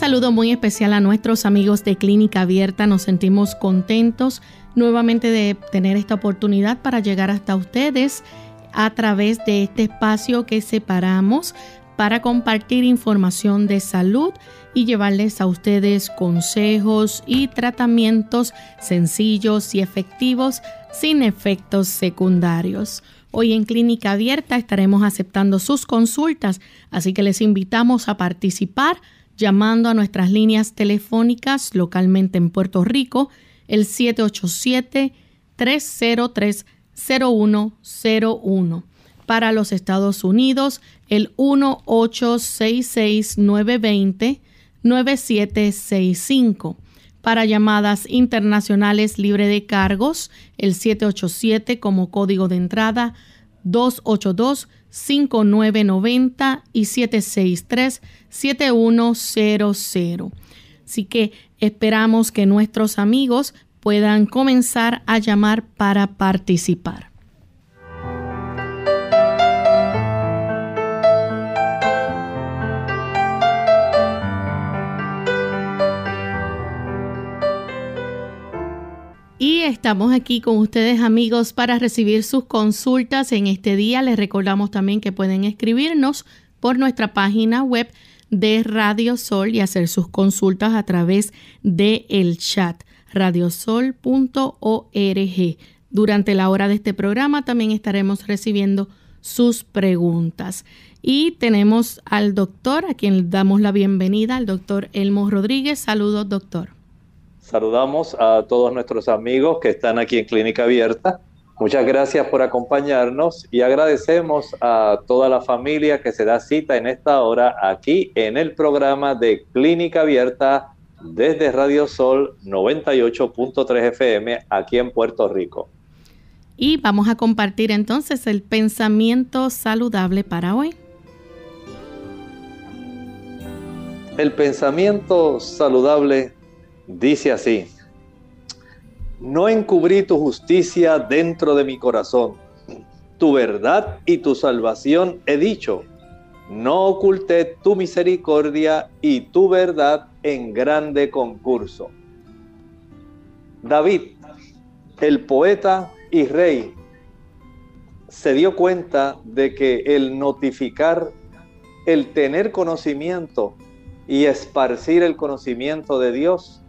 Saludo muy especial a nuestros amigos de Clínica Abierta. Nos sentimos contentos nuevamente de tener esta oportunidad para llegar hasta ustedes a través de este espacio que separamos para compartir información de salud y llevarles a ustedes consejos y tratamientos sencillos y efectivos sin efectos secundarios. Hoy en Clínica Abierta estaremos aceptando sus consultas, así que les invitamos a participar llamando a nuestras líneas telefónicas localmente en Puerto Rico, el 787-303-0101. Para los Estados Unidos, el 1866-920-9765. Para llamadas internacionales libre de cargos, el 787 como código de entrada 282 5990 y 763-7100. Así que esperamos que nuestros amigos puedan comenzar a llamar para participar. Y estamos aquí con ustedes amigos para recibir sus consultas en este día. Les recordamos también que pueden escribirnos por nuestra página web de Radio Sol y hacer sus consultas a través del el chat radiosol.org. Durante la hora de este programa también estaremos recibiendo sus preguntas. Y tenemos al doctor, a quien damos la bienvenida, al doctor Elmo Rodríguez. Saludos, doctor. Saludamos a todos nuestros amigos que están aquí en Clínica Abierta. Muchas gracias por acompañarnos y agradecemos a toda la familia que se da cita en esta hora aquí en el programa de Clínica Abierta desde Radio Sol 98.3 FM aquí en Puerto Rico. Y vamos a compartir entonces el pensamiento saludable para hoy. El pensamiento saludable Dice así, no encubrí tu justicia dentro de mi corazón, tu verdad y tu salvación he dicho, no oculté tu misericordia y tu verdad en grande concurso. David, el poeta y rey, se dio cuenta de que el notificar, el tener conocimiento y esparcir el conocimiento de Dios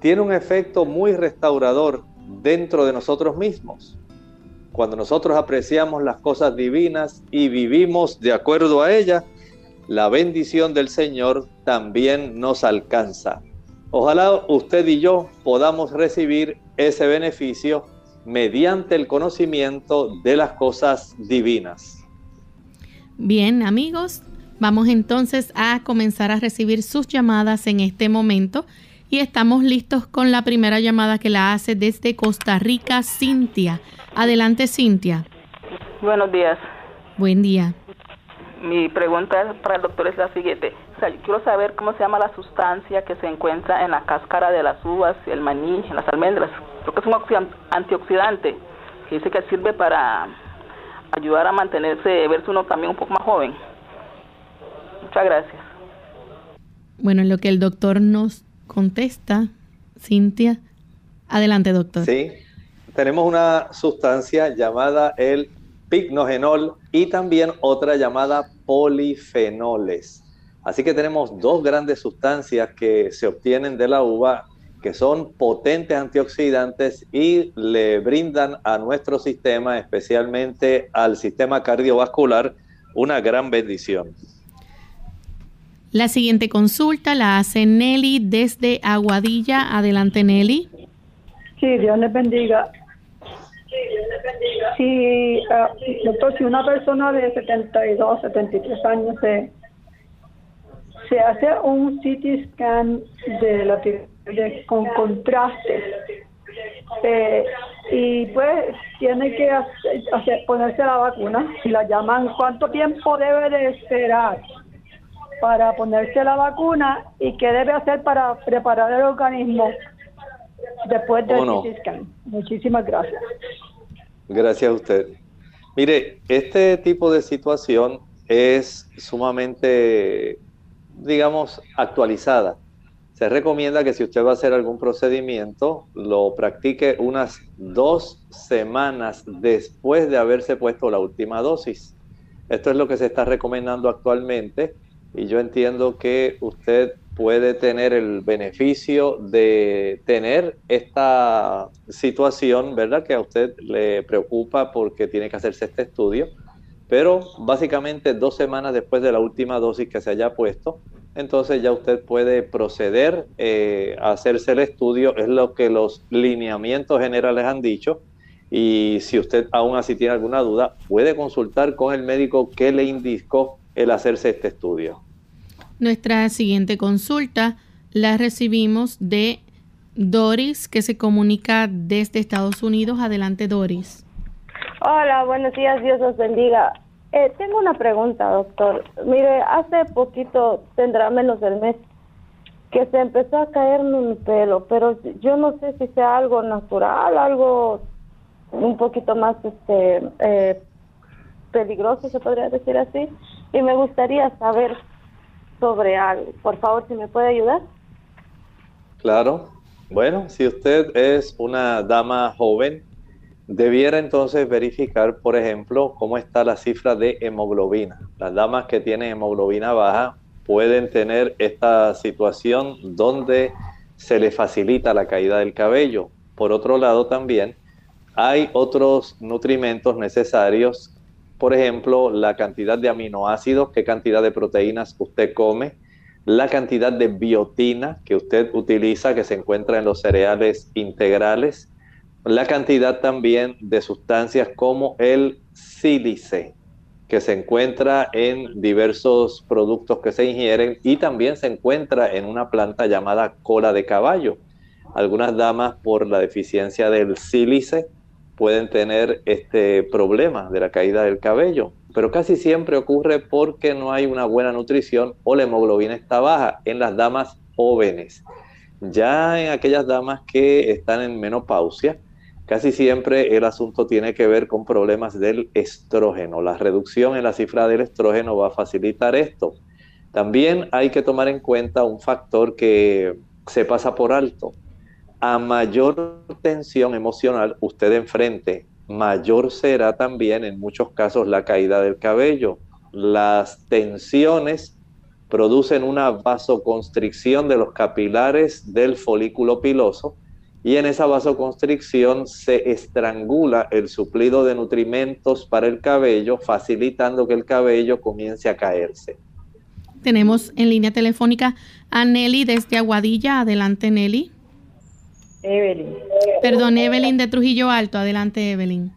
tiene un efecto muy restaurador dentro de nosotros mismos. Cuando nosotros apreciamos las cosas divinas y vivimos de acuerdo a ellas, la bendición del Señor también nos alcanza. Ojalá usted y yo podamos recibir ese beneficio mediante el conocimiento de las cosas divinas. Bien, amigos, vamos entonces a comenzar a recibir sus llamadas en este momento y estamos listos con la primera llamada que la hace desde Costa Rica, Cintia. Adelante, Cintia. Buenos días. Buen día. Mi pregunta para el doctor es la siguiente. O sea, yo quiero saber cómo se llama la sustancia que se encuentra en la cáscara de las uvas, el maní, en las almendras. Creo que es un antioxidante que dice que sirve para ayudar a mantenerse, verse uno también un poco más joven. Muchas gracias. Bueno, lo que el doctor nos contesta Cintia. Adelante, doctor. Sí, tenemos una sustancia llamada el pignogenol y también otra llamada polifenoles. Así que tenemos dos grandes sustancias que se obtienen de la uva que son potentes antioxidantes y le brindan a nuestro sistema, especialmente al sistema cardiovascular, una gran bendición. La siguiente consulta la hace Nelly desde Aguadilla. Adelante, Nelly. Sí, Dios les bendiga. Sí, uh, doctor, si una persona de 72, 73 años se, se hace un CT scan de la con contraste eh, y pues tiene que hacer, ponerse la vacuna y la llaman cuánto tiempo debe de esperar para ponerse la vacuna y qué debe hacer para preparar el organismo después del scan. Muchísimas gracias. Gracias a usted. Mire, este tipo de situación es sumamente, digamos, actualizada. Se recomienda que si usted va a hacer algún procedimiento, lo practique unas dos semanas después de haberse puesto la última dosis. Esto es lo que se está recomendando actualmente y yo entiendo que usted puede tener el beneficio de tener esta situación, ¿verdad? Que a usted le preocupa porque tiene que hacerse este estudio, pero básicamente dos semanas después de la última dosis que se haya puesto, entonces ya usted puede proceder eh, a hacerse el estudio, es lo que los lineamientos generales han dicho, y si usted aún así tiene alguna duda, puede consultar con el médico que le indicó el hacerse este estudio. Nuestra siguiente consulta la recibimos de Doris, que se comunica desde Estados Unidos. Adelante, Doris. Hola, buenos días, Dios los bendiga. Eh, tengo una pregunta, doctor. Mire, hace poquito, tendrá menos del mes, que se empezó a caerme mi pelo, pero yo no sé si sea algo natural, algo un poquito más este eh, peligroso, se podría decir así, y me gustaría saber sobre algo. Por favor, si me puede ayudar. Claro. Bueno, si usted es una dama joven, debiera entonces verificar, por ejemplo, cómo está la cifra de hemoglobina. Las damas que tienen hemoglobina baja pueden tener esta situación donde se le facilita la caída del cabello. Por otro lado, también hay otros nutrimentos necesarios por ejemplo, la cantidad de aminoácidos, qué cantidad de proteínas usted come, la cantidad de biotina que usted utiliza, que se encuentra en los cereales integrales, la cantidad también de sustancias como el sílice, que se encuentra en diversos productos que se ingieren y también se encuentra en una planta llamada cola de caballo. Algunas damas por la deficiencia del sílice pueden tener este problema de la caída del cabello, pero casi siempre ocurre porque no hay una buena nutrición o la hemoglobina está baja en las damas jóvenes. Ya en aquellas damas que están en menopausia, casi siempre el asunto tiene que ver con problemas del estrógeno. La reducción en la cifra del estrógeno va a facilitar esto. También hay que tomar en cuenta un factor que se pasa por alto a mayor tensión emocional usted enfrente, mayor será también en muchos casos la caída del cabello. Las tensiones producen una vasoconstricción de los capilares del folículo piloso y en esa vasoconstricción se estrangula el suplido de nutrimentos para el cabello, facilitando que el cabello comience a caerse. Tenemos en línea telefónica a Nelly desde Aguadilla. Adelante, Nelly. Evelyn. Perdón, Evelyn de Trujillo Alto. Adelante, Evelyn.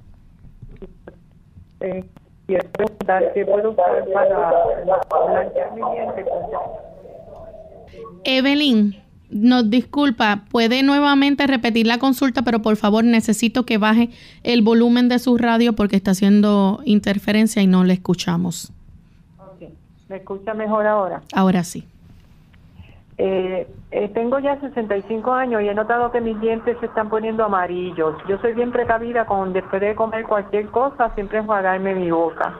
Eh, quiero preguntar qué puedo para mi diente. Evelyn, nos disculpa, puede nuevamente repetir la consulta, pero por favor necesito que baje el volumen de su radio porque está haciendo interferencia y no le escuchamos. Okay. ¿Me escucha mejor ahora? Ahora sí. Eh, eh, tengo ya 65 años y he notado que mis dientes se están poniendo amarillos. Yo soy bien precavida con después de comer cualquier cosa, siempre enjuagarme mi boca.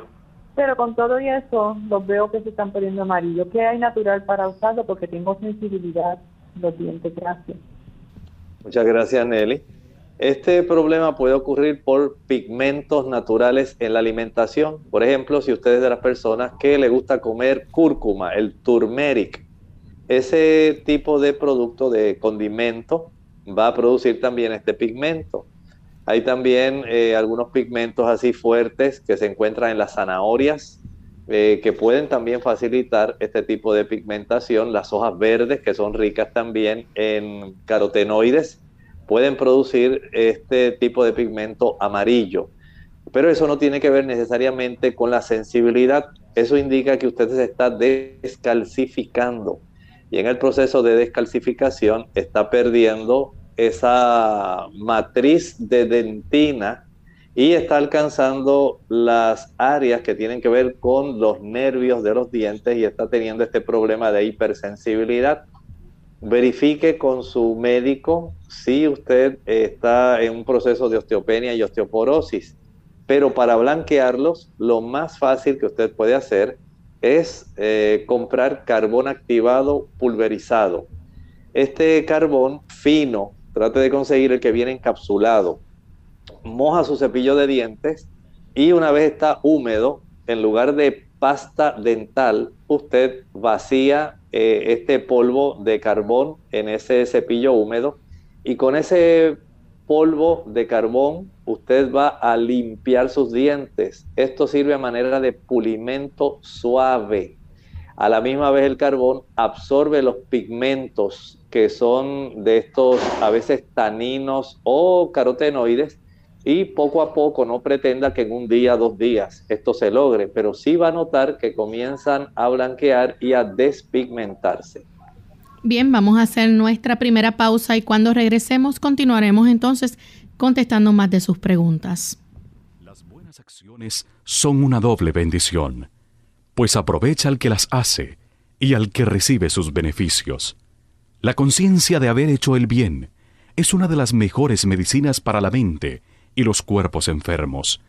Pero con todo y eso, los veo que se están poniendo amarillos. ¿Qué hay natural para usarlo? Porque tengo sensibilidad los dientes. Gracias. Muchas gracias, Nelly. Este problema puede ocurrir por pigmentos naturales en la alimentación. Por ejemplo, si usted es de las personas que le gusta comer cúrcuma, el turmeric, ese tipo de producto de condimento va a producir también este pigmento. Hay también eh, algunos pigmentos así fuertes que se encuentran en las zanahorias, eh, que pueden también facilitar este tipo de pigmentación. Las hojas verdes, que son ricas también en carotenoides, pueden producir este tipo de pigmento amarillo. Pero eso no tiene que ver necesariamente con la sensibilidad. Eso indica que usted se está descalcificando. Y en el proceso de descalcificación está perdiendo esa matriz de dentina y está alcanzando las áreas que tienen que ver con los nervios de los dientes y está teniendo este problema de hipersensibilidad. Verifique con su médico si usted está en un proceso de osteopenia y osteoporosis. Pero para blanquearlos, lo más fácil que usted puede hacer es eh, comprar carbón activado pulverizado. Este carbón fino, trate de conseguir el que viene encapsulado. Moja su cepillo de dientes y una vez está húmedo, en lugar de pasta dental, usted vacía eh, este polvo de carbón en ese cepillo húmedo y con ese polvo de carbón usted va a limpiar sus dientes. Esto sirve a manera de pulimento suave. A la misma vez el carbón absorbe los pigmentos que son de estos a veces taninos o carotenoides y poco a poco no pretenda que en un día, dos días esto se logre, pero sí va a notar que comienzan a blanquear y a despigmentarse. Bien, vamos a hacer nuestra primera pausa y cuando regresemos continuaremos entonces contestando más de sus preguntas. Las buenas acciones son una doble bendición, pues aprovecha al que las hace y al que recibe sus beneficios. La conciencia de haber hecho el bien es una de las mejores medicinas para la mente y los cuerpos enfermos.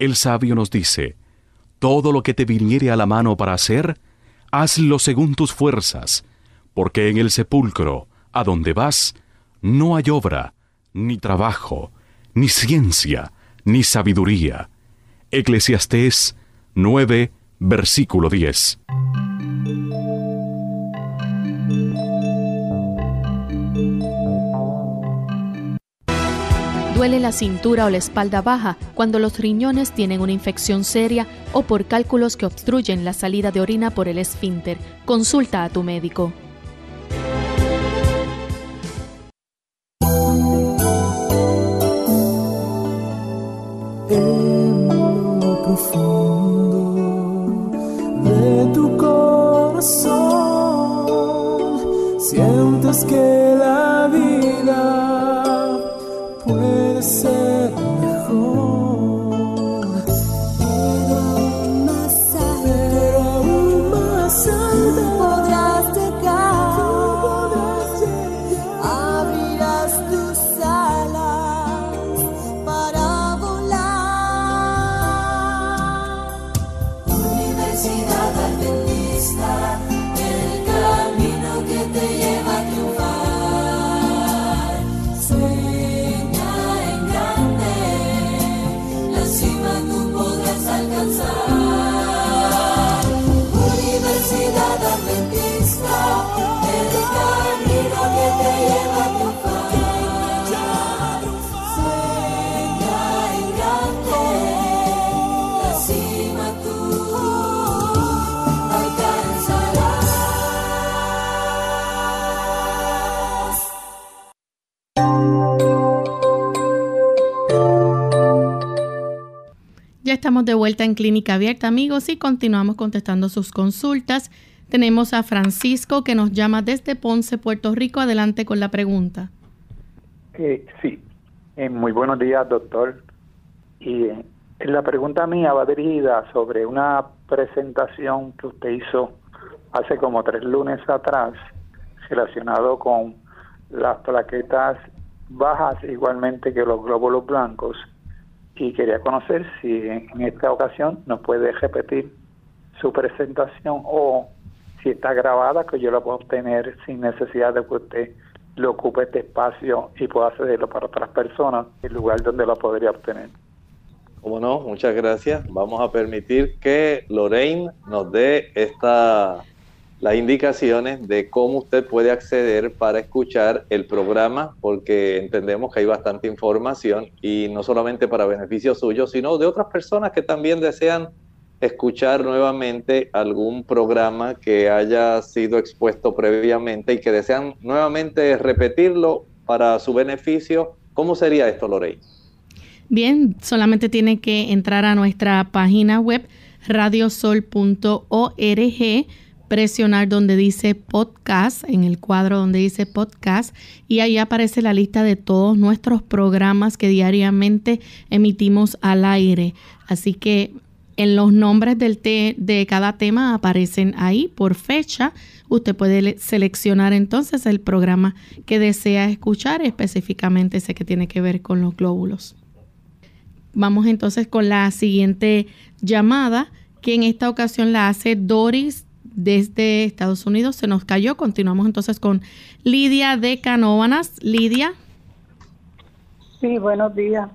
El sabio nos dice, todo lo que te viniere a la mano para hacer, hazlo según tus fuerzas, porque en el sepulcro, a donde vas, no hay obra, ni trabajo, ni ciencia, ni sabiduría. Eclesiastés 9, versículo 10. Duele la cintura o la espalda baja cuando los riñones tienen una infección seria o por cálculos que obstruyen la salida de orina por el esfínter. Consulta a tu médico. Vuelta en Clínica Abierta, amigos, y continuamos contestando sus consultas. Tenemos a Francisco que nos llama desde Ponce, Puerto Rico. Adelante con la pregunta. Eh, sí, eh, muy buenos días, doctor. Y eh, la pregunta mía va dirigida sobre una presentación que usted hizo hace como tres lunes atrás relacionado con las plaquetas bajas igualmente que los glóbulos blancos y quería conocer si en esta ocasión nos puede repetir su presentación o si está grabada que yo la puedo obtener sin necesidad de que usted le ocupe este espacio y pueda accederlo para otras personas, el lugar donde la podría obtener. Como no, muchas gracias. Vamos a permitir que Lorraine nos dé esta las indicaciones de cómo usted puede acceder para escuchar el programa, porque entendemos que hay bastante información y no solamente para beneficio suyo, sino de otras personas que también desean escuchar nuevamente algún programa que haya sido expuesto previamente y que desean nuevamente repetirlo para su beneficio. ¿Cómo sería esto, Lorey? Bien, solamente tiene que entrar a nuestra página web radiosol.org, presionar donde dice podcast, en el cuadro donde dice podcast, y ahí aparece la lista de todos nuestros programas que diariamente emitimos al aire. Así que en los nombres del de cada tema aparecen ahí por fecha. Usted puede seleccionar entonces el programa que desea escuchar, específicamente ese que tiene que ver con los glóbulos. Vamos entonces con la siguiente llamada, que en esta ocasión la hace Doris desde Estados Unidos. Se nos cayó. Continuamos entonces con Lidia de Canóvanas. Lidia. Sí, buenos días.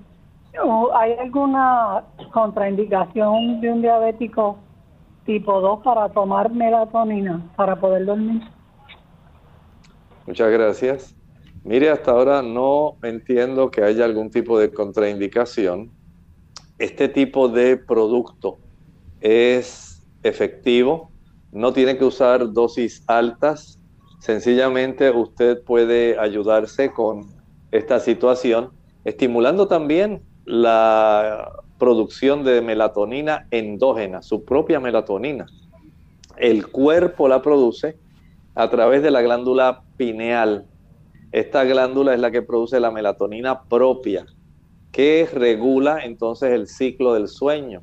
¿Hay alguna contraindicación de un diabético tipo 2 para tomar melatonina para poder dormir? Muchas gracias. Mire, hasta ahora no entiendo que haya algún tipo de contraindicación. Este tipo de producto es efectivo, no tiene que usar dosis altas, sencillamente usted puede ayudarse con esta situación, estimulando también la producción de melatonina endógena, su propia melatonina. El cuerpo la produce a través de la glándula pineal. Esta glándula es la que produce la melatonina propia, que regula entonces el ciclo del sueño.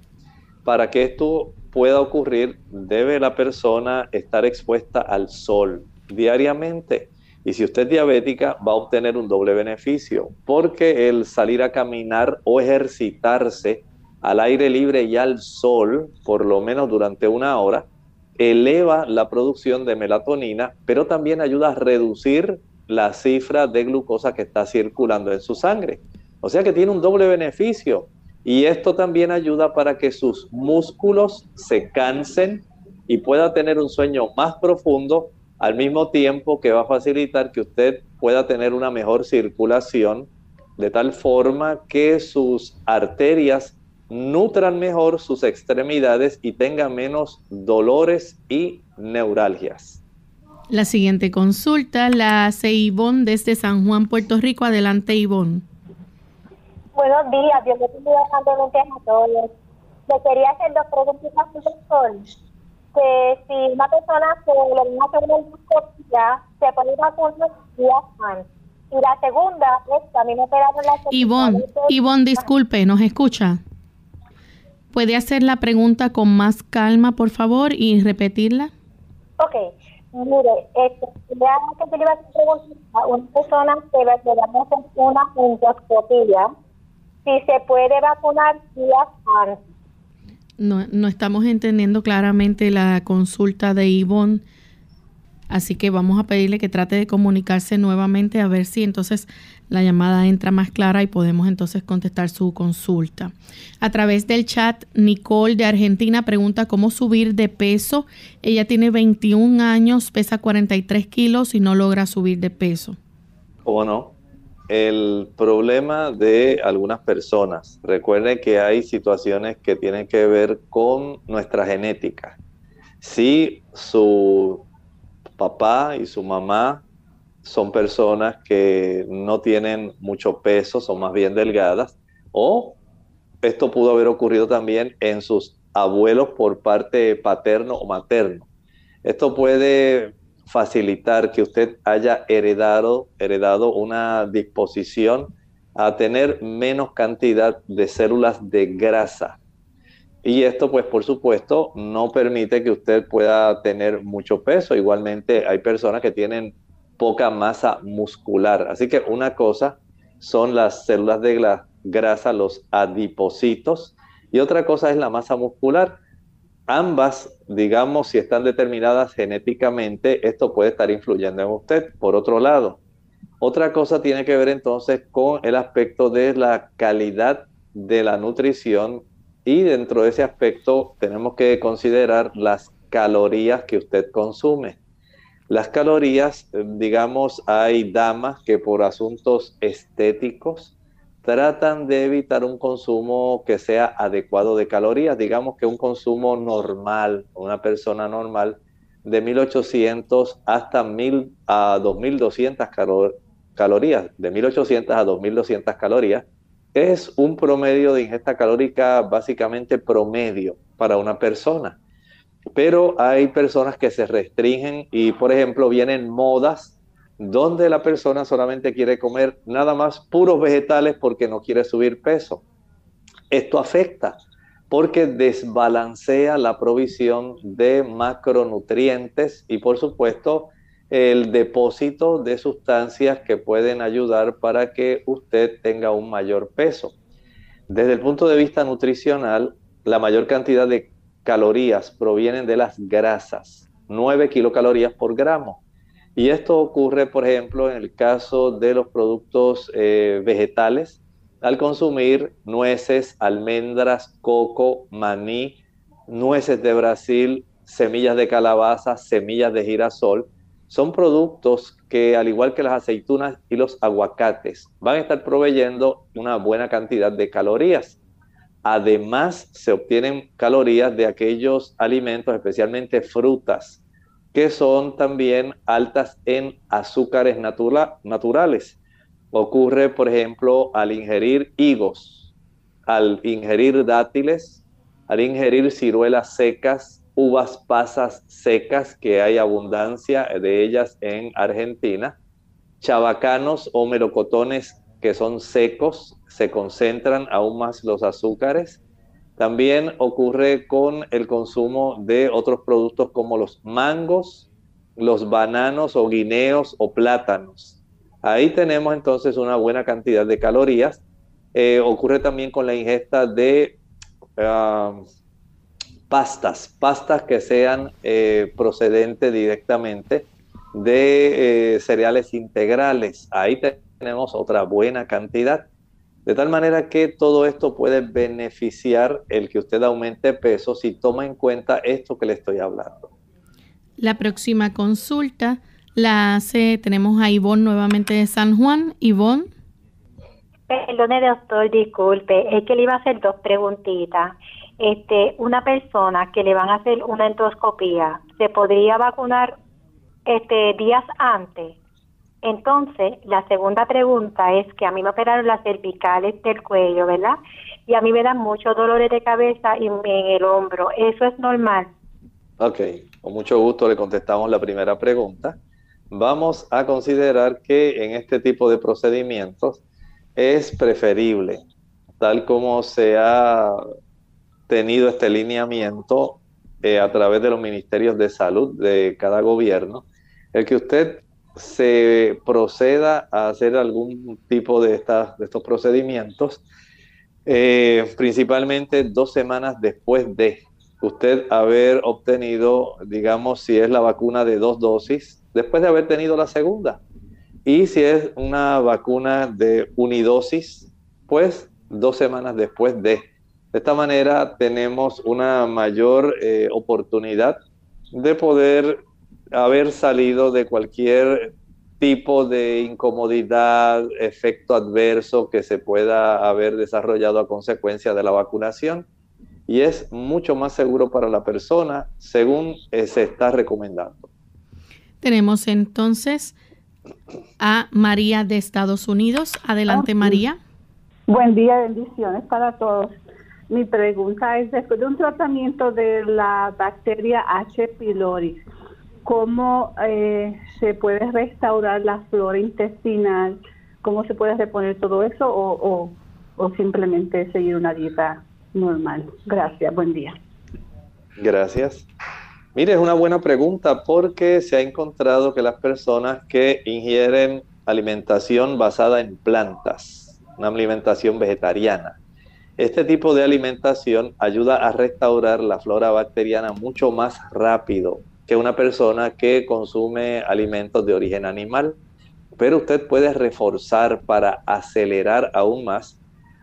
Para que esto pueda ocurrir, debe la persona estar expuesta al sol diariamente. Y si usted es diabética, va a obtener un doble beneficio, porque el salir a caminar o ejercitarse al aire libre y al sol, por lo menos durante una hora, eleva la producción de melatonina, pero también ayuda a reducir la cifra de glucosa que está circulando en su sangre. O sea que tiene un doble beneficio. Y esto también ayuda para que sus músculos se cansen y pueda tener un sueño más profundo al mismo tiempo que va a facilitar que usted pueda tener una mejor circulación de tal forma que sus arterias nutran mejor sus extremidades y tenga menos dolores y neuralgias. La siguiente consulta la hace Ivonne desde San Juan, Puerto Rico. Adelante, Ivonne. Buenos días, Dios le bendiga a todos. Le quería hacer dos preguntas, doctor que si una persona que le viene a hacer una endoscopia se puede vacunar días antes. Y la segunda es también operaron la Ivonne, Ivonne, disculpe, ¿nos escucha? ¿Puede hacer la pregunta con más calma, por favor, y repetirla? Ok. Mire, este, ya que te iba a preguntar a una persona que le hacer una endoscopia, si se puede vacunar días antes. No, no estamos entendiendo claramente la consulta de Ivonne. Así que vamos a pedirle que trate de comunicarse nuevamente a ver si entonces la llamada entra más clara y podemos entonces contestar su consulta. A través del chat, Nicole de Argentina pregunta cómo subir de peso. Ella tiene 21 años, pesa 43 kilos y no logra subir de peso. ¿Cómo no? El problema de algunas personas. Recuerden que hay situaciones que tienen que ver con nuestra genética. Si su papá y su mamá son personas que no tienen mucho peso, son más bien delgadas, o esto pudo haber ocurrido también en sus abuelos por parte paterno o materno. Esto puede facilitar que usted haya heredado, heredado una disposición a tener menos cantidad de células de grasa. Y esto, pues, por supuesto, no permite que usted pueda tener mucho peso. Igualmente, hay personas que tienen poca masa muscular. Así que una cosa son las células de grasa, los adipocitos, y otra cosa es la masa muscular ambas, digamos, si están determinadas genéticamente, esto puede estar influyendo en usted. Por otro lado, otra cosa tiene que ver entonces con el aspecto de la calidad de la nutrición y dentro de ese aspecto tenemos que considerar las calorías que usted consume. Las calorías, digamos, hay damas que por asuntos estéticos tratan de evitar un consumo que sea adecuado de calorías, digamos que un consumo normal, una persona normal, de 1800 hasta 1000 a 2200 calorías, de 1800 a 2200 calorías. Es un promedio de ingesta calórica básicamente promedio para una persona. Pero hay personas que se restringen y, por ejemplo, vienen modas donde la persona solamente quiere comer nada más puros vegetales porque no quiere subir peso. Esto afecta porque desbalancea la provisión de macronutrientes y por supuesto el depósito de sustancias que pueden ayudar para que usted tenga un mayor peso. Desde el punto de vista nutricional, la mayor cantidad de calorías provienen de las grasas, 9 kilocalorías por gramo. Y esto ocurre, por ejemplo, en el caso de los productos eh, vegetales, al consumir nueces, almendras, coco, maní, nueces de Brasil, semillas de calabaza, semillas de girasol, son productos que, al igual que las aceitunas y los aguacates, van a estar proveyendo una buena cantidad de calorías. Además, se obtienen calorías de aquellos alimentos, especialmente frutas, que son también altas en azúcares naturales. Ocurre, por ejemplo, al ingerir higos, al ingerir dátiles, al ingerir ciruelas secas, uvas pasas secas, que hay abundancia de ellas en Argentina, chabacanos o melocotones que son secos, se concentran aún más los azúcares. También ocurre con el consumo de otros productos como los mangos, los bananos o guineos o plátanos. Ahí tenemos entonces una buena cantidad de calorías. Eh, ocurre también con la ingesta de ah, pastas, pastas que sean eh, procedentes directamente de eh, cereales integrales. Ahí tenemos otra buena cantidad. De tal manera que todo esto puede beneficiar el que usted aumente peso si toma en cuenta esto que le estoy hablando. La próxima consulta la hace, tenemos a Ivonne nuevamente de San Juan. Ivonne. Perdone, doctor, disculpe, es que le iba a hacer dos preguntitas. Este, una persona que le van a hacer una endoscopía, ¿se podría vacunar este días antes? Entonces, la segunda pregunta es que a mí me operaron las cervicales del cuello, ¿verdad? Y a mí me dan muchos dolores de cabeza y en el hombro. ¿Eso es normal? Ok, con mucho gusto le contestamos la primera pregunta vamos a considerar que en este tipo de procedimientos es preferible, tal como se ha tenido este lineamiento eh, a través de los ministerios de salud de cada gobierno, el que usted se proceda a hacer algún tipo de, estas, de estos procedimientos, eh, principalmente dos semanas después de usted haber obtenido, digamos, si es la vacuna de dos dosis, después de haber tenido la segunda. Y si es una vacuna de unidosis, pues dos semanas después de. De esta manera tenemos una mayor eh, oportunidad de poder haber salido de cualquier tipo de incomodidad, efecto adverso que se pueda haber desarrollado a consecuencia de la vacunación y es mucho más seguro para la persona según eh, se está recomendando. Tenemos entonces a María de Estados Unidos. Adelante, María. Buen día, bendiciones para todos. Mi pregunta es, después de un tratamiento de la bacteria H. pylori, ¿cómo eh, se puede restaurar la flora intestinal? ¿Cómo se puede reponer todo eso o, o simplemente seguir una dieta normal? Gracias, buen día. Gracias. Mire, es una buena pregunta porque se ha encontrado que las personas que ingieren alimentación basada en plantas, una alimentación vegetariana, este tipo de alimentación ayuda a restaurar la flora bacteriana mucho más rápido que una persona que consume alimentos de origen animal. Pero usted puede reforzar para acelerar aún más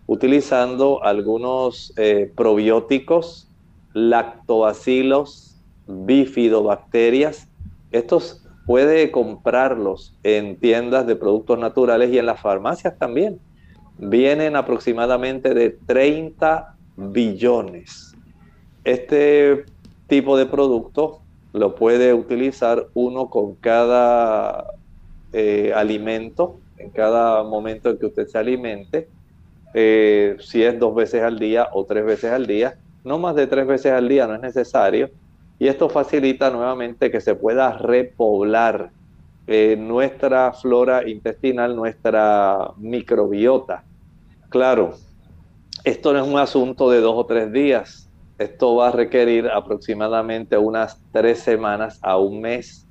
utilizando algunos eh, probióticos, lactobacilos, bifidobacterias. Estos puede comprarlos en tiendas de productos naturales y en las farmacias también. Vienen aproximadamente de 30 billones. Este tipo de producto lo puede utilizar uno con cada eh, alimento en cada momento en que usted se alimente, eh, si es dos veces al día o tres veces al día, no más de tres veces al día no es necesario, y esto facilita nuevamente que se pueda repoblar eh, nuestra flora intestinal, nuestra microbiota. Claro, esto no es un asunto de dos o tres días, esto va a requerir aproximadamente unas tres semanas a un mes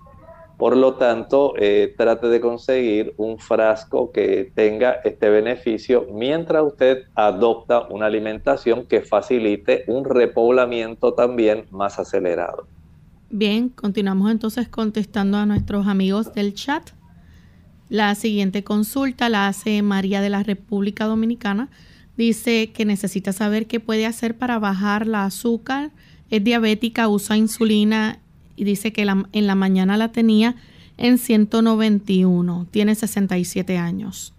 por lo tanto, eh, trate de conseguir un frasco que tenga este beneficio mientras usted adopta una alimentación que facilite un repoblamiento también más acelerado. Bien, continuamos entonces contestando a nuestros amigos del chat. La siguiente consulta la hace María de la República Dominicana. Dice que necesita saber qué puede hacer para bajar la azúcar. Es diabética, usa insulina y dice que en la mañana la tenía en 191, tiene 67 años.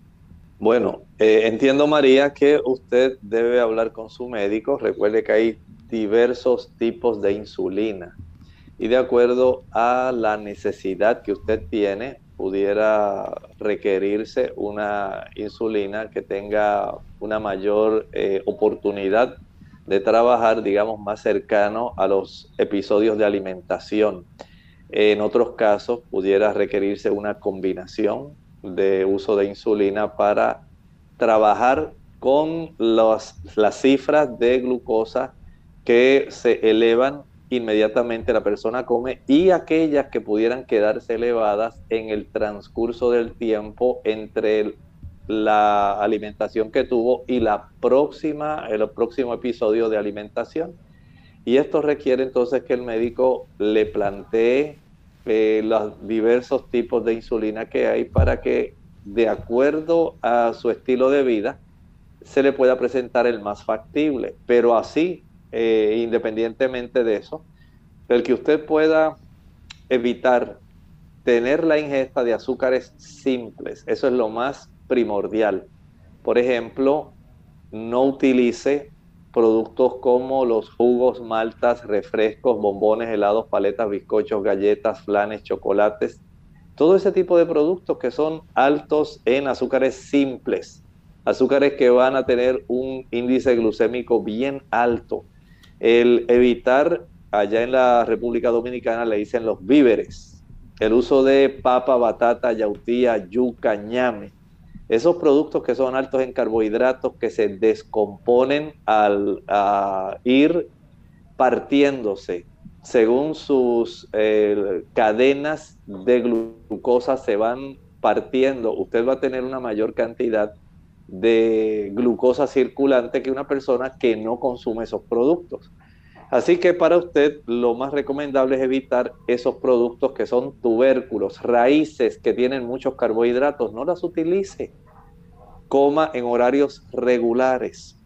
Bueno, eh, entiendo María que usted debe hablar con su médico. Recuerde que hay diversos tipos de insulina y de acuerdo a la necesidad que usted tiene, pudiera requerirse una insulina que tenga una mayor eh, oportunidad de trabajar, digamos, más cercano a los episodios de alimentación. En otros casos pudiera requerirse una combinación de uso de insulina para trabajar con las cifras de glucosa que se elevan inmediatamente la persona come y aquellas que pudieran quedarse elevadas en el transcurso del tiempo entre el la alimentación que tuvo y la próxima, el próximo episodio de alimentación. Y esto requiere entonces que el médico le plantee eh, los diversos tipos de insulina que hay para que de acuerdo a su estilo de vida se le pueda presentar el más factible. Pero así, eh, independientemente de eso, el que usted pueda evitar tener la ingesta de azúcares simples, eso es lo más primordial. Por ejemplo, no utilice productos como los jugos, maltas, refrescos, bombones, helados, paletas, bizcochos, galletas, flanes, chocolates, todo ese tipo de productos que son altos en azúcares simples, azúcares que van a tener un índice glucémico bien alto. El evitar, allá en la República Dominicana le dicen los víveres, el uso de papa, batata, yautía, yuca, ñame, esos productos que son altos en carbohidratos que se descomponen al ir partiéndose según sus eh, cadenas de glucosa se van partiendo, usted va a tener una mayor cantidad de glucosa circulante que una persona que no consume esos productos. Así que para usted lo más recomendable es evitar esos productos que son tubérculos, raíces que tienen muchos carbohidratos. No las utilice. Coma en horarios regulares.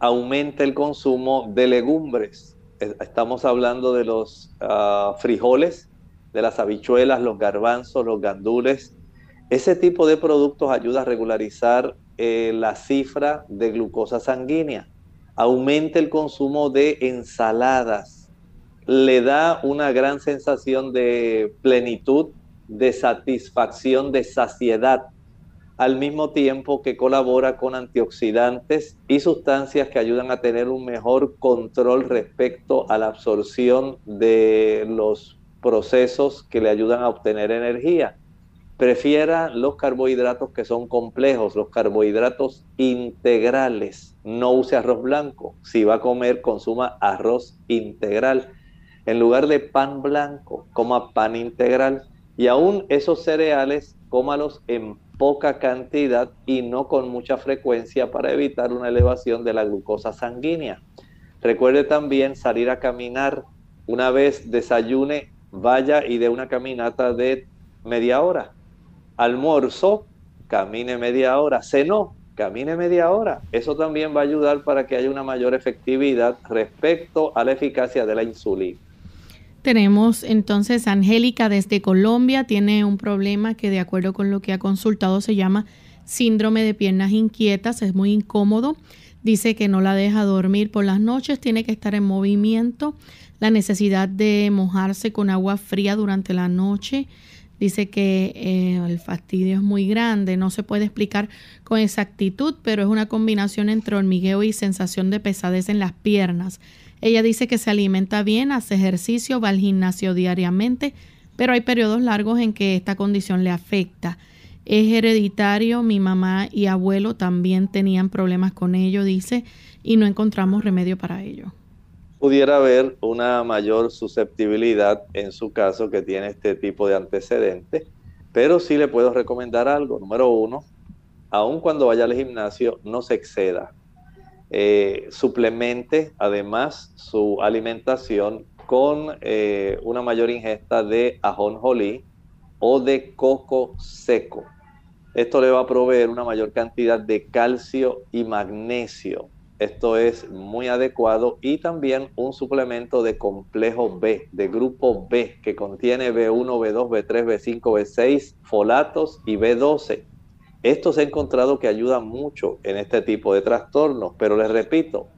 Aumente el consumo de legumbres. Estamos hablando de los ah, frijoles, de las habichuelas, los garbanzos, los gandules. Ese tipo de productos ayuda a regularizar eh, la cifra de glucosa sanguínea aumente el consumo de ensaladas, le da una gran sensación de plenitud, de satisfacción, de saciedad, al mismo tiempo que colabora con antioxidantes y sustancias que ayudan a tener un mejor control respecto a la absorción de los procesos que le ayudan a obtener energía prefiera los carbohidratos que son complejos, los carbohidratos integrales. No use arroz blanco. Si va a comer, consuma arroz integral. En lugar de pan blanco, coma pan integral. Y aún esos cereales, cómalos en poca cantidad y no con mucha frecuencia para evitar una elevación de la glucosa sanguínea. Recuerde también salir a caminar. Una vez desayune, vaya y dé una caminata de media hora almuerzo, camine media hora, cenó, camine media hora. Eso también va a ayudar para que haya una mayor efectividad respecto a la eficacia de la insulina. Tenemos entonces Angélica desde Colombia, tiene un problema que de acuerdo con lo que ha consultado se llama síndrome de piernas inquietas, es muy incómodo, dice que no la deja dormir por las noches, tiene que estar en movimiento, la necesidad de mojarse con agua fría durante la noche, Dice que eh, el fastidio es muy grande, no se puede explicar con exactitud, pero es una combinación entre hormigueo y sensación de pesadez en las piernas. Ella dice que se alimenta bien, hace ejercicio, va al gimnasio diariamente, pero hay periodos largos en que esta condición le afecta. Es hereditario, mi mamá y abuelo también tenían problemas con ello, dice, y no encontramos remedio para ello pudiera haber una mayor susceptibilidad en su caso que tiene este tipo de antecedentes, pero sí le puedo recomendar algo. Número uno, aun cuando vaya al gimnasio, no se exceda. Eh, suplemente además su alimentación con eh, una mayor ingesta de ajonjolí o de coco seco. Esto le va a proveer una mayor cantidad de calcio y magnesio esto es muy adecuado y también un suplemento de complejo B, de grupo B, que contiene B1, B2, B3, B5, B6, folatos y B12. Esto se ha encontrado que ayuda mucho en este tipo de trastornos, pero les repito,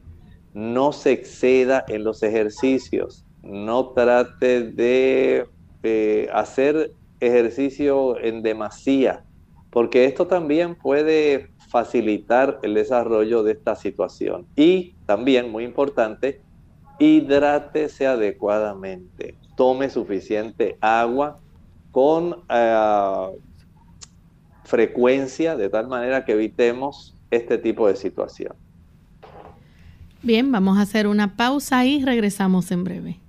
no se exceda en los ejercicios, no trate de hacer ejercicio en demasía, porque esto también puede facilitar el desarrollo de esta situación. Y también, muy importante, hidrátese adecuadamente. Tome suficiente agua con eh, frecuencia, de tal manera que evitemos este tipo de situación. Bien, vamos a hacer una pausa y regresamos en breve.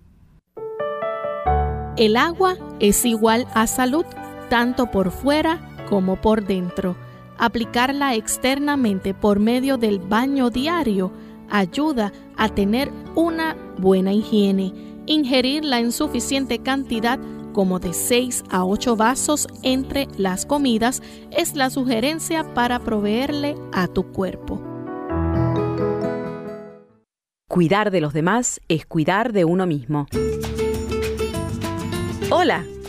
El agua es igual a salud, tanto por fuera como por dentro. Aplicarla externamente por medio del baño diario ayuda a tener una buena higiene. Ingerirla en suficiente cantidad como de 6 a 8 vasos entre las comidas es la sugerencia para proveerle a tu cuerpo. Cuidar de los demás es cuidar de uno mismo. Hola.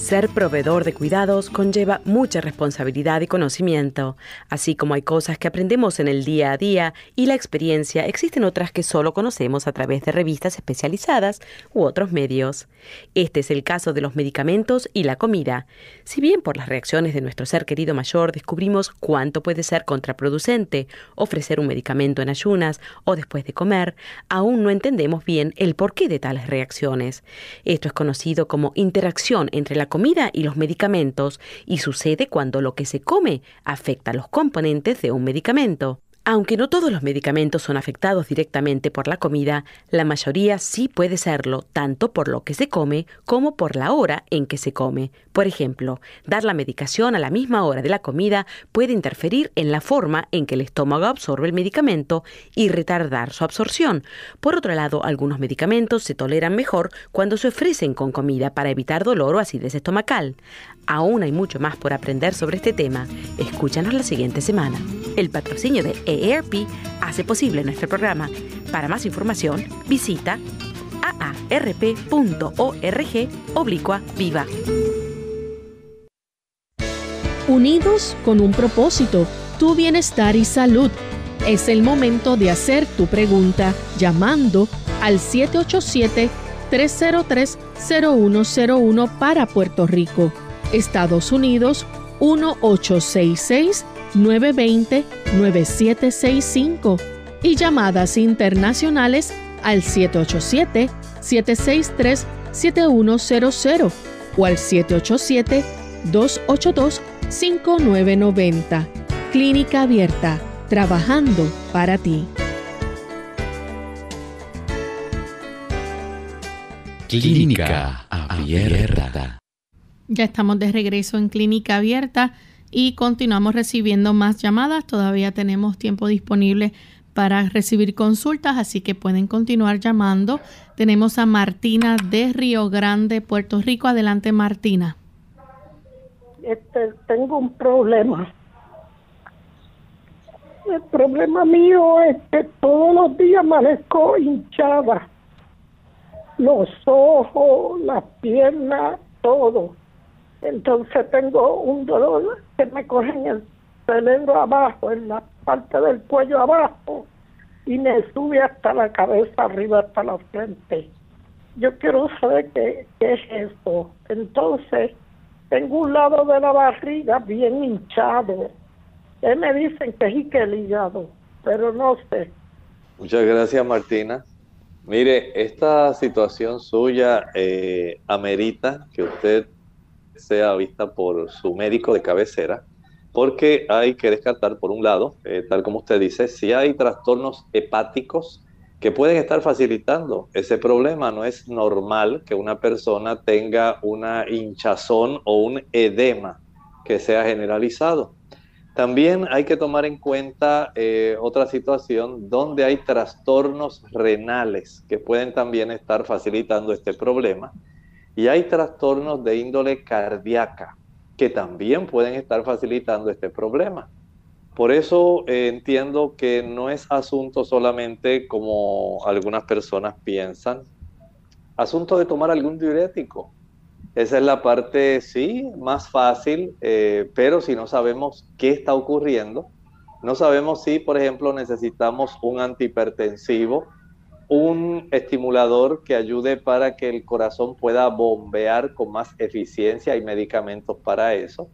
Ser proveedor de cuidados conlleva mucha responsabilidad y conocimiento. Así como hay cosas que aprendemos en el día a día y la experiencia, existen otras que solo conocemos a través de revistas especializadas u otros medios. Este es el caso de los medicamentos y la comida. Si bien por las reacciones de nuestro ser querido mayor descubrimos cuánto puede ser contraproducente ofrecer un medicamento en ayunas o después de comer, aún no entendemos bien el porqué de tales reacciones. Esto es conocido como interacción entre la comida y los medicamentos y sucede cuando lo que se come afecta los componentes de un medicamento. Aunque no todos los medicamentos son afectados directamente por la comida, la mayoría sí puede serlo, tanto por lo que se come como por la hora en que se come. Por ejemplo, dar la medicación a la misma hora de la comida puede interferir en la forma en que el estómago absorbe el medicamento y retardar su absorción. Por otro lado, algunos medicamentos se toleran mejor cuando se ofrecen con comida para evitar dolor o acidez estomacal. Aún hay mucho más por aprender sobre este tema. Escúchanos la siguiente semana. El patrocinio de EARP hace posible nuestro programa. Para más información, visita aarp.org oblicua viva. Unidos con un propósito, tu bienestar y salud. Es el momento de hacer tu pregunta llamando al 787-303-0101 para Puerto Rico Estados Unidos 1866-920-9765 y llamadas internacionales al 787-763-7100 o al 787-282-5990. Clínica Abierta, trabajando para ti. Clínica Abierta. Ya estamos de regreso en clínica abierta y continuamos recibiendo más llamadas. Todavía tenemos tiempo disponible para recibir consultas, así que pueden continuar llamando. Tenemos a Martina de Río Grande, Puerto Rico. Adelante, Martina. Este, tengo un problema. El problema mío es que todos los días amanezco hinchada. Los ojos, las piernas, todo. Entonces tengo un dolor que me coge en el cerebro abajo, en la parte del cuello abajo, y me sube hasta la cabeza arriba, hasta la frente. Yo quiero saber qué, es esto. Entonces, tengo un lado de la barriga bien hinchado. Él me dicen que es que el hígado, pero no sé. Muchas gracias, Martina. Mire, esta situación suya eh, amerita que usted sea vista por su médico de cabecera, porque hay que descartar, por un lado, eh, tal como usted dice, si hay trastornos hepáticos que pueden estar facilitando ese problema. No es normal que una persona tenga una hinchazón o un edema que sea generalizado. También hay que tomar en cuenta eh, otra situación donde hay trastornos renales que pueden también estar facilitando este problema. Y hay trastornos de índole cardíaca que también pueden estar facilitando este problema. Por eso eh, entiendo que no es asunto solamente como algunas personas piensan, asunto de tomar algún diurético. Esa es la parte, sí, más fácil, eh, pero si no sabemos qué está ocurriendo, no sabemos si, por ejemplo, necesitamos un antihipertensivo, un estimulador que ayude para que el corazón pueda bombear con más eficiencia y medicamentos para eso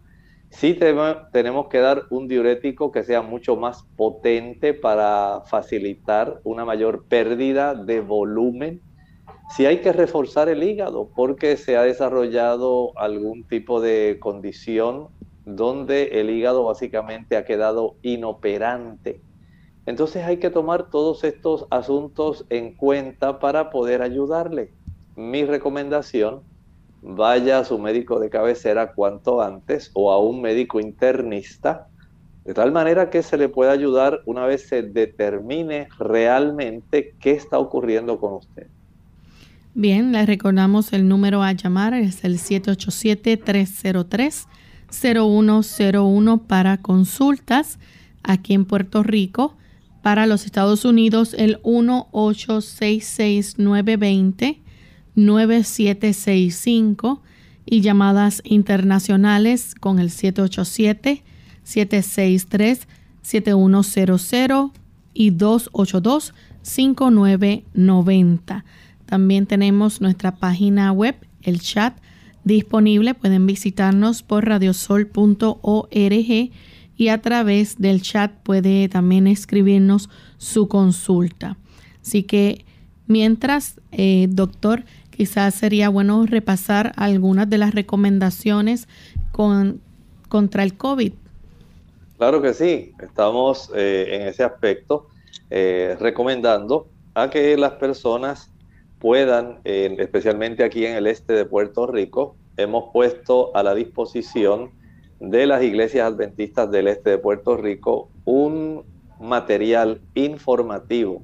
Sí tenemos que dar un diurético que sea mucho más potente para facilitar una mayor pérdida de volumen. Si hay que reforzar el hígado porque se ha desarrollado algún tipo de condición donde el hígado básicamente ha quedado inoperante. Entonces hay que tomar todos estos asuntos en cuenta para poder ayudarle. Mi recomendación vaya a su médico de cabecera cuanto antes o a un médico internista, de tal manera que se le pueda ayudar una vez se determine realmente qué está ocurriendo con usted. Bien, le recordamos el número a llamar, es el 787-303-0101 para consultas aquí en Puerto Rico. Para los Estados Unidos, el 1-866-920. 9765 y llamadas internacionales con el 787-763-7100 y 282-5990. También tenemos nuestra página web, el chat disponible. Pueden visitarnos por radiosol.org y a través del chat puede también escribirnos su consulta. Así que mientras, eh, doctor, quizás sería bueno repasar algunas de las recomendaciones con, contra el COVID. Claro que sí, estamos eh, en ese aspecto eh, recomendando a que las personas puedan, especialmente aquí en el este de Puerto Rico, hemos puesto a la disposición de las iglesias adventistas del este de Puerto Rico un material informativo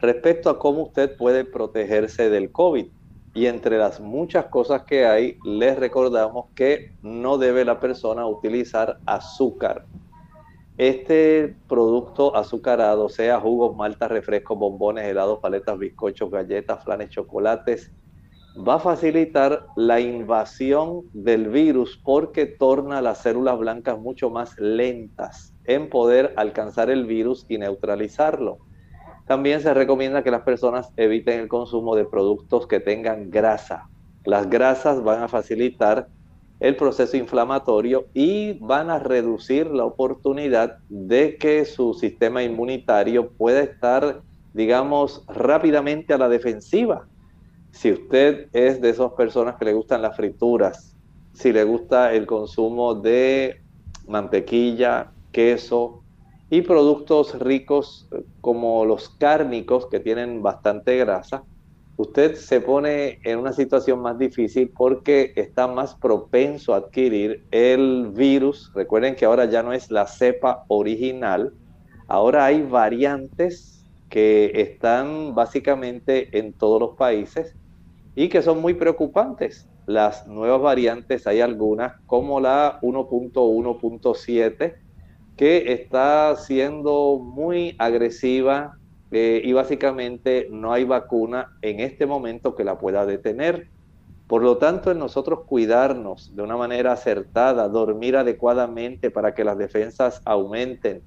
respecto a cómo usted puede protegerse del COVID. Y entre las muchas cosas que hay, les recordamos que no debe la persona utilizar azúcar. Este producto azucarado, sea jugos, maltas, refrescos, bombones, helados, paletas, bizcochos, galletas, flanes, chocolates, va a facilitar la invasión del virus porque torna las células blancas mucho más lentas en poder alcanzar el virus y neutralizarlo. También se recomienda que las personas eviten el consumo de productos que tengan grasa. Las grasas van a facilitar el proceso inflamatorio y van a reducir la oportunidad de que su sistema inmunitario pueda estar, digamos, rápidamente a la defensiva. Si usted es de esas personas que le gustan las frituras, si le gusta el consumo de mantequilla, queso, y productos ricos eh, como los cárnicos que tienen bastante grasa, usted se pone en una situación más difícil porque está más propenso a adquirir el virus. Recuerden que ahora ya no es la cepa original, ahora hay variantes que están básicamente en todos los países y que son muy preocupantes. Las nuevas variantes, hay algunas como la 1.1.7, que está siendo muy agresiva eh, y básicamente no hay vacuna en este momento que la pueda detener. Por lo tanto, en nosotros cuidarnos de una manera acertada, dormir adecuadamente para que las defensas aumenten,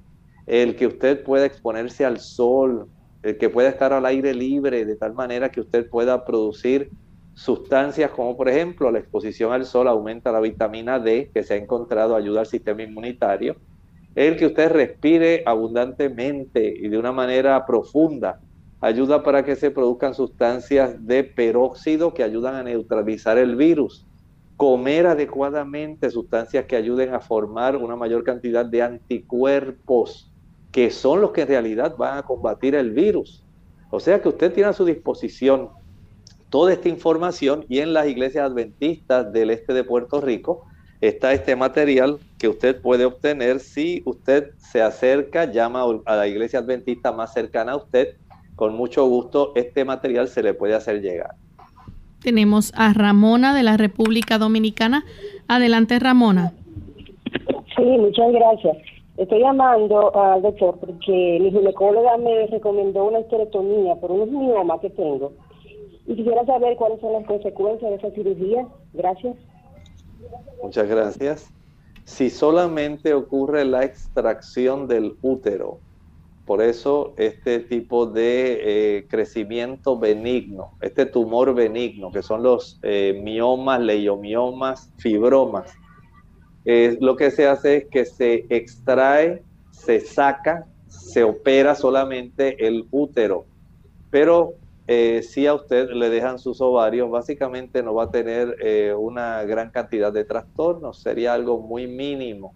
el que usted pueda exponerse al sol el que pueda estar al aire libre de tal manera que usted pueda producir sustancias como por ejemplo la exposición al sol aumenta la vitamina D que se ha encontrado ayuda al sistema inmunitario, el que usted respire abundantemente y de una manera profunda ayuda para que se produzcan sustancias de peróxido que ayudan a neutralizar el virus. Comer adecuadamente sustancias que ayuden a formar una mayor cantidad de anticuerpos, que son los que en realidad van a combatir el virus. O sea que usted tiene a su disposición toda esta información y en las iglesias adventistas del este de Puerto Rico está este material que usted puede obtener si usted se acerca, llama a la iglesia adventista más cercana a usted con mucho gusto este material se le puede hacer llegar. Tenemos a Ramona de la República Dominicana. Adelante, Ramona. Sí, muchas gracias. Estoy llamando al doctor porque mi ginecóloga me recomendó una esterectomía por unos miomas que tengo. Y quisiera saber cuáles son las consecuencias de esa cirugía. Gracias. Muchas gracias. Si solamente ocurre la extracción del útero por eso este tipo de eh, crecimiento benigno, este tumor benigno, que son los eh, miomas, leiomiomas, fibromas, lo que se hace es que se extrae, se saca, se opera solamente el útero. Pero eh, si a usted le dejan sus ovarios, básicamente no va a tener una gran cantidad de trastornos, sería algo muy mínimo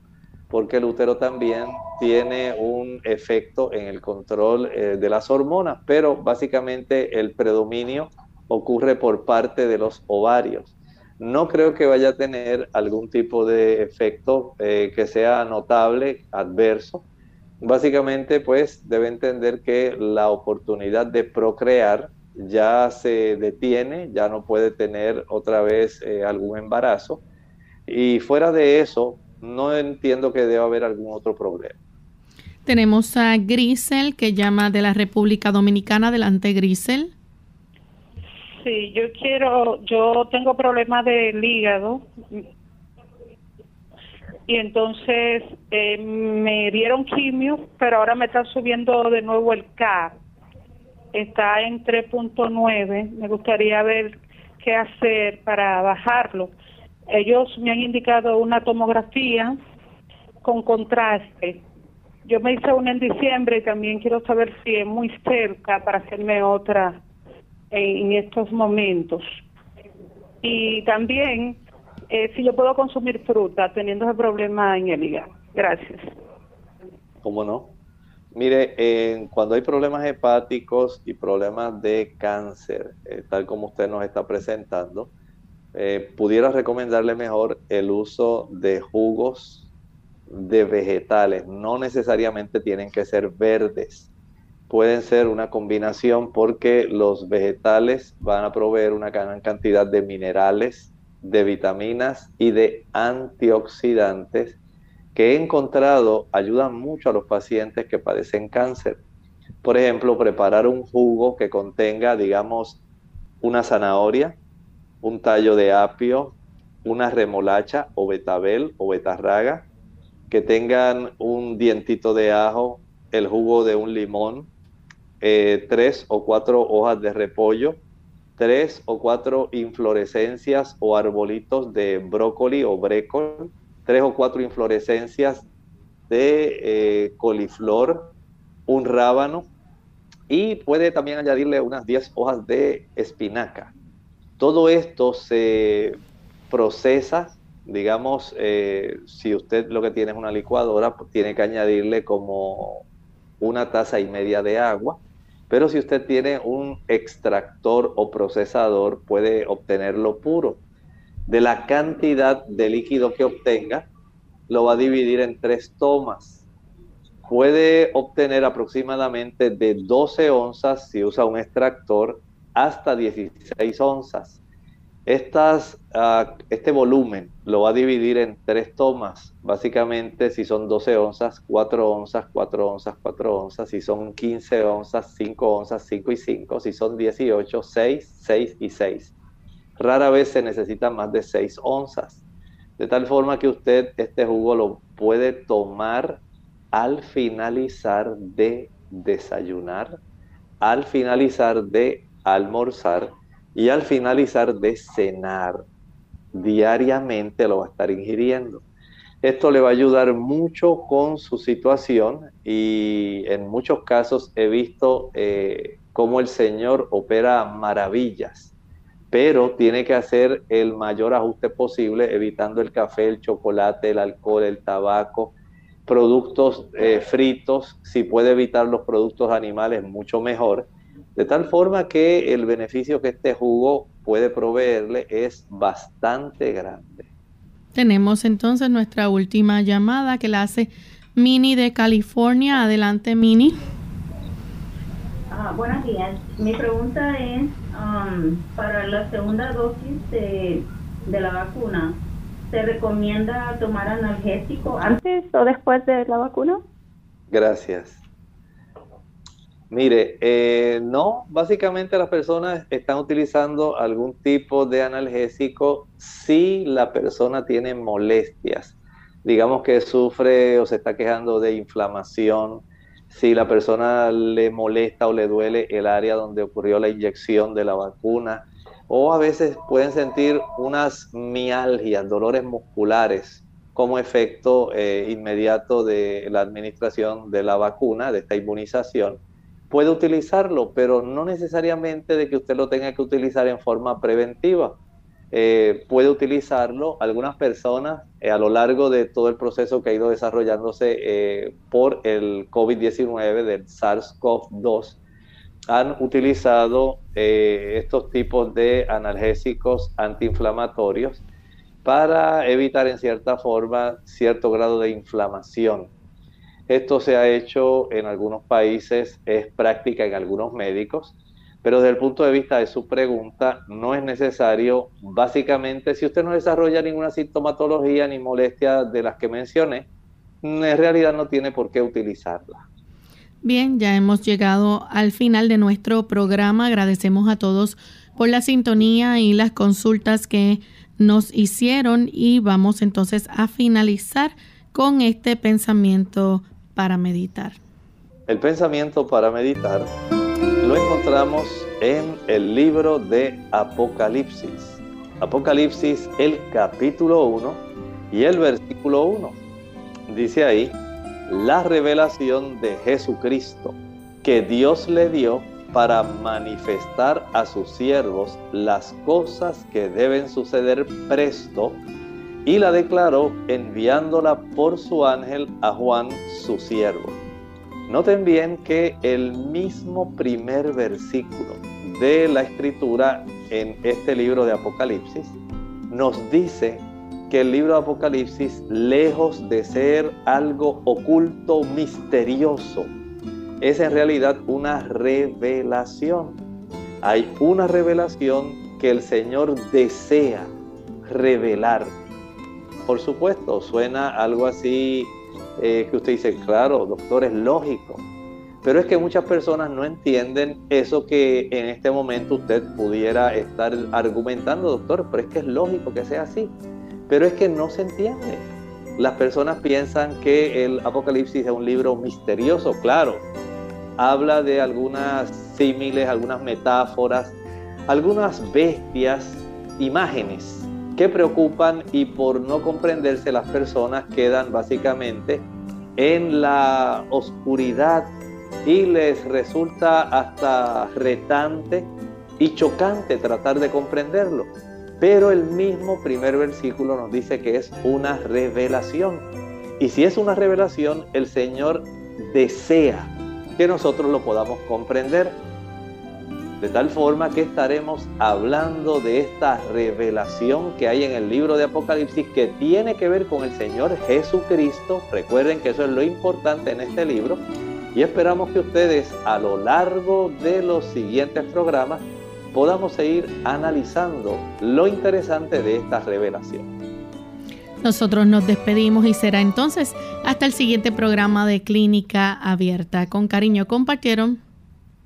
porque el útero también tiene un efecto en el control eh, de las hormonas, pero básicamente el predominio ocurre por parte de los ovarios. No creo que vaya a tener algún tipo de efecto eh, que sea notable, adverso. Básicamente, pues debe entender que la oportunidad de procrear ya se detiene, ya no puede tener otra vez eh, algún embarazo. Y fuera de eso, no entiendo que deba haber algún otro problema. Tenemos a Grisel que llama de la República Dominicana. Adelante, Grisel. Sí, yo quiero, yo tengo problemas del hígado y entonces eh, me dieron quimio, pero ahora me está subiendo de nuevo el K. Está en 3.9. Me gustaría ver qué hacer para bajarlo ellos me han indicado una tomografía con contraste. Yo me hice una en diciembre y también quiero saber si es muy cerca para hacerme otra en, estos momentos. Y también eh, si yo puedo consumir fruta teniendo ese problema en el hígado. Gracias. ¿Cómo no? Mire, cuando hay problemas hepáticos y problemas de cáncer, eh, tal como usted nos está presentando, eh, pudiera recomendarle mejor el uso de jugos de vegetales. No necesariamente tienen que ser verdes. Pueden ser una combinación porque los vegetales van a proveer una gran cantidad de minerales, de vitaminas y de antioxidantes que he encontrado ayudan mucho a los pacientes que padecen cáncer. Por ejemplo, preparar un jugo que contenga, digamos, una zanahoria, un tallo de apio, una remolacha o betabel o betarraga, que tengan un dientito de ajo, el jugo de un limón, eh, tres o cuatro hojas de repollo, tres o cuatro inflorescencias o arbolitos de brócoli o brécol, tres o cuatro inflorescencias de eh, coliflor, un rábano y puede también añadirle unas 10 hojas de espinaca. Todo esto se procesa, digamos, eh, si usted lo que tiene es una licuadora, pues tiene que añadirle como una taza y media de agua, pero si usted tiene un extractor o procesador, puede obtenerlo puro. De la cantidad de líquido que obtenga, lo va a dividir en tres tomas. Puede obtener aproximadamente de 12 onzas si usa un extractor hasta 16 onzas. Estas, ah, este volumen lo va a dividir en tres tomas. Básicamente, si son 12 onzas, 4 onzas, 4 onzas, 4 onzas. Si son 15 onzas, 5 onzas, 5 y 5. Si son 18, 6, 6 y 6. Rara vez se necesitan más de 6 onzas. De tal forma que usted este jugo lo puede tomar al finalizar de desayunar al finalizar de almorzar y al finalizar de cenar. Diariamente lo va a estar ingiriendo. Esto le va a ayudar mucho con su situación y en muchos casos he visto eh, cómo el Señor opera maravillas, pero tiene que hacer el mayor ajuste posible, evitando el café, el chocolate, el alcohol, el tabaco, productos eh, fritos, si puede evitar los productos animales, mucho mejor, de tal forma que el beneficio que este jugo puede proveerle es bastante grande. Tenemos entonces nuestra última llamada que la hace Mini de California. Adelante, Mini. Ah, buenos días. Mi pregunta es, um, para la segunda dosis de, de la vacuna, ¿se recomienda tomar analgésico antes o después de la vacuna? Gracias. Mire, eh, no, básicamente las personas están utilizando algún tipo de analgésico si la persona tiene molestias. Digamos que sufre o se está quejando de inflamación, si la persona le molesta o le duele el área donde ocurrió la inyección de la vacuna, o a veces pueden sentir unas mialgias, dolores musculares como efecto eh, inmediato de la administración de la vacuna, de esta inmunización puede utilizarlo, pero no necesariamente de que usted lo tenga que utilizar en forma preventiva. Eh, puede utilizarlo algunas personas eh, a lo largo de todo el proceso que ha ido desarrollándose eh, por el COVID-19 del SARS-CoV-2 han utilizado estos tipos de analgésicos antiinflamatorios para evitar en cierta forma cierto grado de inflamación esto se ha hecho en algunos países, es práctica en algunos médicos, pero desde el punto de vista de su pregunta, no es necesario, básicamente, si usted no desarrolla ninguna sintomatología ni molestia de las que mencioné, en realidad no tiene por qué utilizarla. Bien, ya hemos llegado al final de nuestro programa. Agradecemos a todos por la sintonía y las consultas que nos hicieron y vamos entonces a finalizar con este pensamiento para meditar? El pensamiento para meditar lo encontramos en el libro de Apocalipsis. Apocalipsis, el capítulo 1 y el versículo 1. Dice ahí, la revelación de Jesucristo que Dios le dio para manifestar a sus siervos las cosas que deben suceder presto y la declaró enviándola por su ángel a Juan, su siervo. Noten bien que el mismo primer versículo de la escritura en este libro de Apocalipsis nos dice que el libro de Apocalipsis, lejos de ser algo oculto, misterioso, es en realidad una revelación. Hay una revelación que el Señor desea revelar por supuesto, suena algo así eh, que usted dice, claro, doctor, es lógico. Pero es que muchas personas no entienden eso que en este momento usted pudiera estar argumentando, doctor, pero es que es lógico que sea así. Pero es que no se entiende. Las personas piensan que el Apocalipsis es un libro misterioso, claro. Habla de algunas símiles, algunas metáforas, algunas bestias, imágenes que preocupan y por no comprenderse las personas quedan básicamente en la oscuridad y les resulta hasta retante y chocante tratar de comprenderlo. Pero el mismo primer versículo nos dice que es una revelación. Y si es una revelación, el Señor desea que nosotros lo podamos comprender de tal forma que estaremos hablando de esta revelación que hay en el libro de Apocalipsis que tiene que ver con el Señor Jesucristo. Recuerden que eso es lo importante en este libro. Y esperamos que ustedes a lo largo de los siguientes programas podamos seguir analizando lo interesante de esta revelación. Nosotros nos despedimos y será entonces hasta el siguiente programa de Clínica Abierta. Con cariño compartieron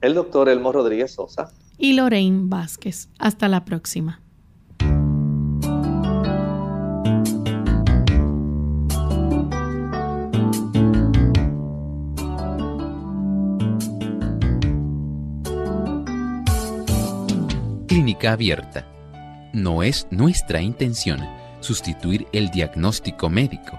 el doctor Elmo Rodríguez Sosa y Lorraine Vázquez. Hasta la próxima. Clínica abierta. No es nuestra intención sustituir el diagnóstico médico